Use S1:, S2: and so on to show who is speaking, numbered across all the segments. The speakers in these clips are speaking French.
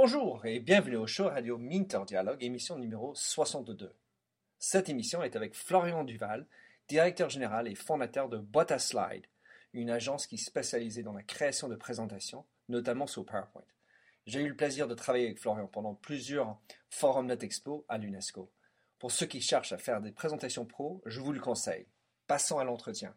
S1: Bonjour et bienvenue au show radio Minter Dialogue, émission numéro 62. Cette émission est avec Florian Duval, directeur général et fondateur de Boîte à Slide, une agence qui est spécialisée dans la création de présentations, notamment sur PowerPoint. J'ai eu le plaisir de travailler avec Florian pendant plusieurs forums NetExpo à l'UNESCO. Pour ceux qui cherchent à faire des présentations pro, je vous le conseille. Passons à l'entretien.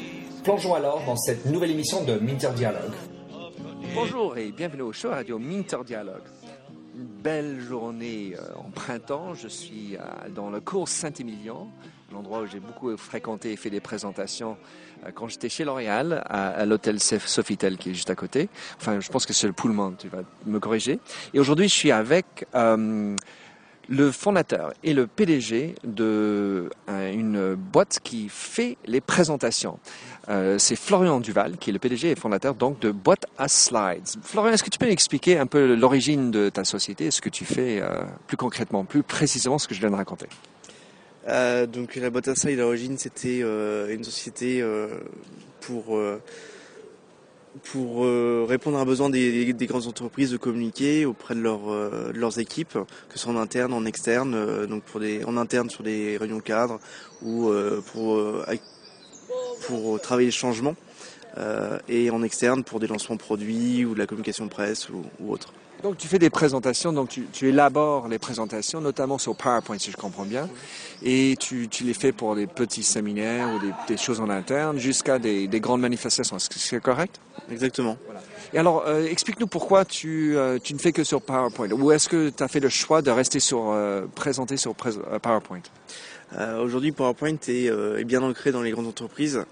S1: Plongeons alors dans cette nouvelle émission de Minter Dialogue. Bonjour et bienvenue au show radio Minter Dialogue. Une belle journée euh, en printemps. Je suis dans le cours Saint-Émilion, l'endroit où j'ai beaucoup fréquenté et fait des présentations euh, quand j'étais chez L'Oréal, à, l'hôtel Sofitel qui est juste à côté. Enfin, je pense que c'est le Pullman, tu vas me corriger. Et aujourd'hui, je suis avec euh, le fondateur et le PDG de une boîte qui fait les présentations. Euh, c'est Florian Duval, qui est le PDG et fondateur donc de Boîte à Slides. Florian, est-ce que tu peux expliquer un peu l'origine de ta société, ce que tu fais euh, plus concrètement, plus précisément ce que je viens de raconter?
S2: Euh, Donc la Boîte à Slides, à l'origine, c'était une société pour pour répondre à un besoin des, grandes entreprises de communiquer auprès de, leurs équipes, que ce soit en interne, en externe, donc pour en interne sur des réunions cadres ou pour pour travailler le changement euh, et en externe pour des lancements produits ou de la communication presse ou, autre.
S1: Donc tu fais des présentations, donc tu, élabores les présentations, notamment sur PowerPoint si je comprends bien, et tu, les fais pour des petits séminaires ou des, choses en interne jusqu'à des, grandes manifestations. Est-ce que c'est correct?
S2: Exactement.
S1: Et alors, euh, explique-nous pourquoi tu, euh, tu, ne fais que sur PowerPoint, ou est-ce que tu as fait le choix de rester sur présenter sur PowerPoint?
S2: Aujourd'hui, PowerPoint est, est, bien ancré dans les grandes entreprises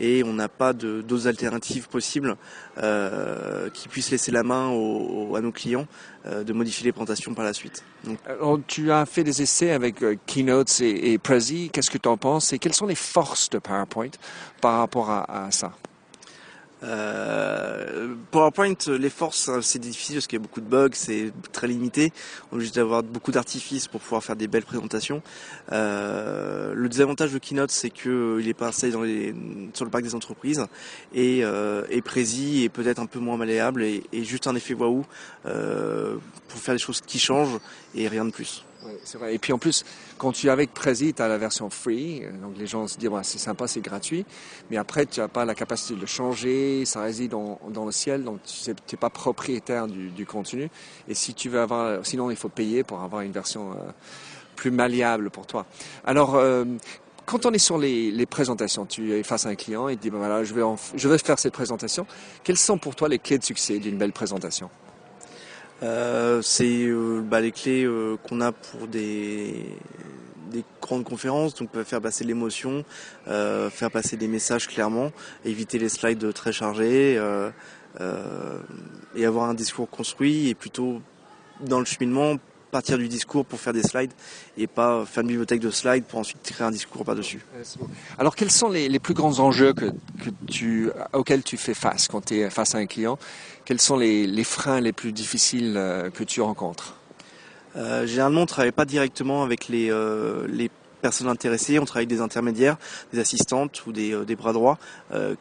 S2: et on n'a pas d'autres alternatives possibles euh, qui puissent laisser la main à nos clients euh, de modifier les présentations par la suite.
S1: Alors, tu as fait des essais avec euh, Keynote et, Prezi. Qu'est-ce que tu en penses et quelles sont les forces de PowerPoint par rapport à ça?
S2: Euh, PowerPoint, les forces, c'est difficile parce qu'il y a beaucoup de bugs, c'est très limité. On est juste d'avoir beaucoup d'artifices pour pouvoir faire des belles présentations. Euh, le désavantage de Keynote, c'est que il est pas installé dans les, sur le parc des entreprises et, euh, et précis et peut-être un peu moins malléable et, et juste un effet waouh euh, pour faire des choses qui changent et rien de plus.
S1: C'est vrai. Et puis en plus, quand tu es avec Prezi, tu as la version free. Donc les gens se disent, c'est sympa, c'est gratuit. Mais après, tu n'as pas la capacité de le changer. Ça réside dans, dans le ciel. Donc tu n'es pas propriétaire du, du, contenu. Et si tu veux avoir, sinon il faut payer pour avoir une version euh, plus malléable pour toi. Alors, euh, quand on est sur les, les, présentations, tu es face à un client et tu dis, ben voilà, je vais, je vais faire cette présentation. Quelles sont pour toi les clés de succès d'une belle présentation?
S2: Euh, c'est euh, bah, les clés euh, qu'on a pour des, des grandes conférences, donc faire passer l'émotion, faire passer des messages clairement, éviter les slides très chargés et avoir un discours construit et plutôt dans le cheminement partir du discours pour faire des slides et pas faire une bibliothèque de slides pour ensuite créer un discours par-dessus.
S1: Alors quels sont les, plus grands enjeux que, tu, auxquels tu fais face quand tu es face à un client? Quels sont les, freins les plus difficiles euh, que tu rencontres?
S2: Euh, généralement, on ne travaille pas directement avec les, euh, les personnes intéressées, on travaille avec des intermédiaires, des assistantes ou des, des bras droits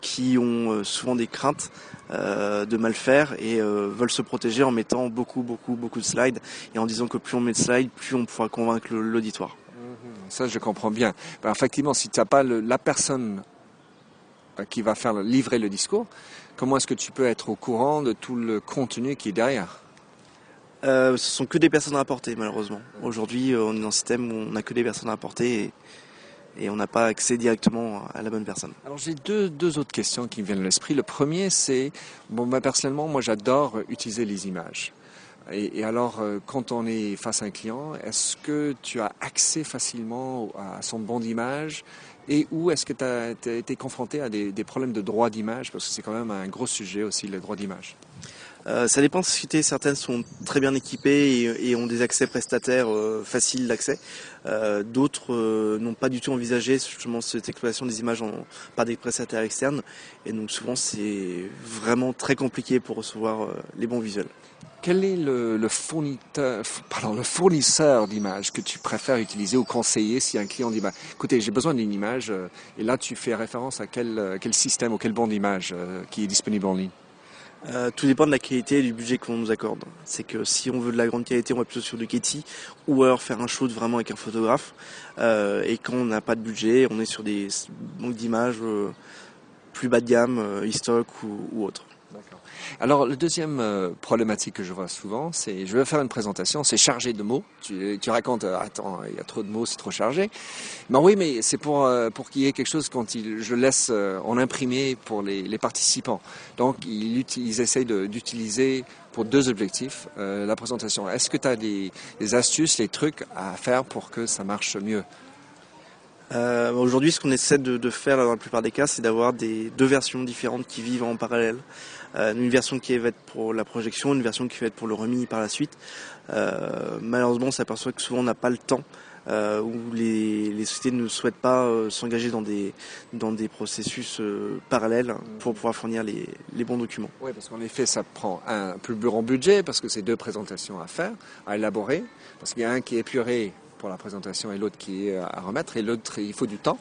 S2: qui ont souvent des craintes euh, de mal faire et euh, veulent se protéger en mettant beaucoup, beaucoup, beaucoup de slides et en disant que plus on met de slides, plus on pourra convaincre l'auditoire.
S1: Mhm. Ça, je comprends bien. Ben, effectivement, si tu n'as pas la personne euh, qui va faire livrer le discours, comment est-ce que tu peux être au courant de tout le contenu qui est derrière?
S2: Euh, Ce sont que des personnes à apporter, malheureusement. Aujourd'hui, on est dans un système où on n'a que des personnes à apporter. Et on n'a pas accès directement à la bonne personne.
S1: Alors j'ai deux, autres questions qui me viennent à l'esprit. Le premier c'est, bon, personnellement, moi j'adore utiliser les images. Et, alors, euh, quand on est face à un client, est-ce que tu as accès facilement à son bon d'image et où est-ce que tu as, été confronté à des, problèmes de droit d'image? Parce que c'est quand même un gros sujet aussi, le droit d'image.
S2: Euh, ça dépend de sociétés. Certaines sont très bien équipées et, ont des accès prestataires euh, faciles d'accès. Euh, d'autres n'ont pas du tout envisagé justement cette exploitation des images par des prestataires externes. Et donc souvent c'est vraiment très compliqué pour recevoir les bons visuels.
S1: Quel est le, fournisseur, d'images que tu préfères utiliser ou conseiller si un client dit bah, écoutez, j'ai besoin d'une image, et là tu fais référence à quel, système ou quel bon d'image qui est disponible en ligne?
S2: Tout dépend de la qualité et du budget qu'on nous accorde. C'est que si on veut de la grande qualité, on va plutôt sur du Getty ou alors faire un shoot vraiment avec un photographe. et quand on n'a pas de budget, on est sur des banques d'images plus bas de gamme, historiques ou, ou autres.
S1: Alors, le deuxième euh, problématique que je vois souvent, c'est je veux faire une présentation, c'est chargé de mots. Tu, tu racontes, euh, attends, il y a trop de mots, c'est trop chargé. Ben oui, mais c'est pour euh, pour qu'il y ait quelque chose quand il, je laisse en imprimer pour les, les participants. Donc, ils, ils essayent d'utiliser pour deux objectifs la présentation. Est-ce que tu as des, des astuces, des trucs à faire pour que ça marche mieux?
S2: Euh, Aujourd'hui, ce qu'on essaie de, faire dans la plupart des cas, c'est d'avoir deux versions différentes qui vivent en parallèle. Euh, une version qui va être pour la projection, une version qui va être pour le remis par la suite. Euh, malheureusement, on s'aperçoit que souvent on n'a pas le temps. Où les, sociétés ne souhaitent pas s'engager dans des, processus parallèles pour pouvoir fournir les, les bons documents.
S1: Oui, parce qu'en effet, ça prend un plus grand budget parce que c'est deux présentations à faire, à élaborer, parce qu'il y a un qui est épuré pour la présentation et l'autre qui est à remettre, et l'autre, il faut du temps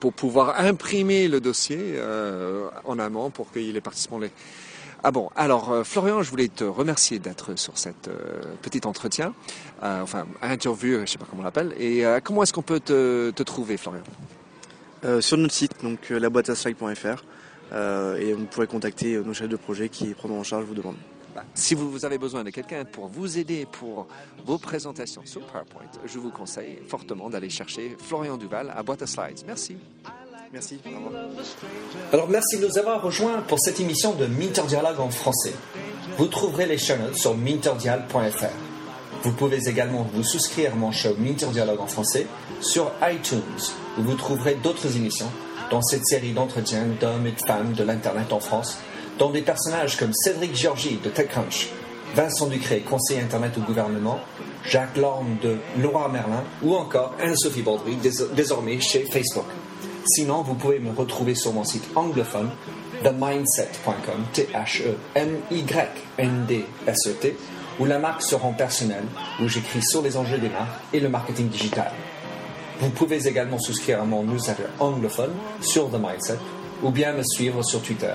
S1: pour pouvoir imprimer le dossier euh, en amont pour que les participants les... Ah bon, alors euh, Florian, je voulais te remercier d'être sur cette euh, petit entretien, enfin interview, je ne sais pas comment on l'appelle. Et comment est-ce qu'on peut te, trouver, Florian?
S2: Sur notre site, donc laboiteaslide.fr, et vous pourrez contacter nos chefs de projet qui prendront en charge vos demandes.
S1: Bah, si vous avez besoin de quelqu'un pour vous aider pour vos présentations sur PowerPoint, je vous conseille fortement d'aller chercher Florian Duval à Boîte à Slides. Merci.
S2: Merci.
S1: Alors merci de nous avoir rejoints pour cette émission de Minter Dialogue en français. Vous trouverez les chaînes sur minterdial.fr. Vous pouvez également vous souscrire à mon show Minter Dialogue en français sur iTunes, où vous trouverez d'autres émissions dans cette série d'entretiens d'hommes et de femmes de l'Internet en France dont des personnages comme Cédric Georgie de TechCrunch, Vincent Ducré, conseiller Internet au gouvernement, Jacques Lorme de Laura Merlin ou encore Anne-Sophie Baudry, désormais chez Facebook. Sinon, vous pouvez me retrouver sur mon site anglophone themindset.com, T-H-E-M-Y-N-D-S-E-T, où la marque se rend personnelle, où j'écris sur les enjeux des marques et le marketing digital. Vous pouvez également souscrire à mon newsletter anglophone sur The Mindset ou bien me suivre sur Twitter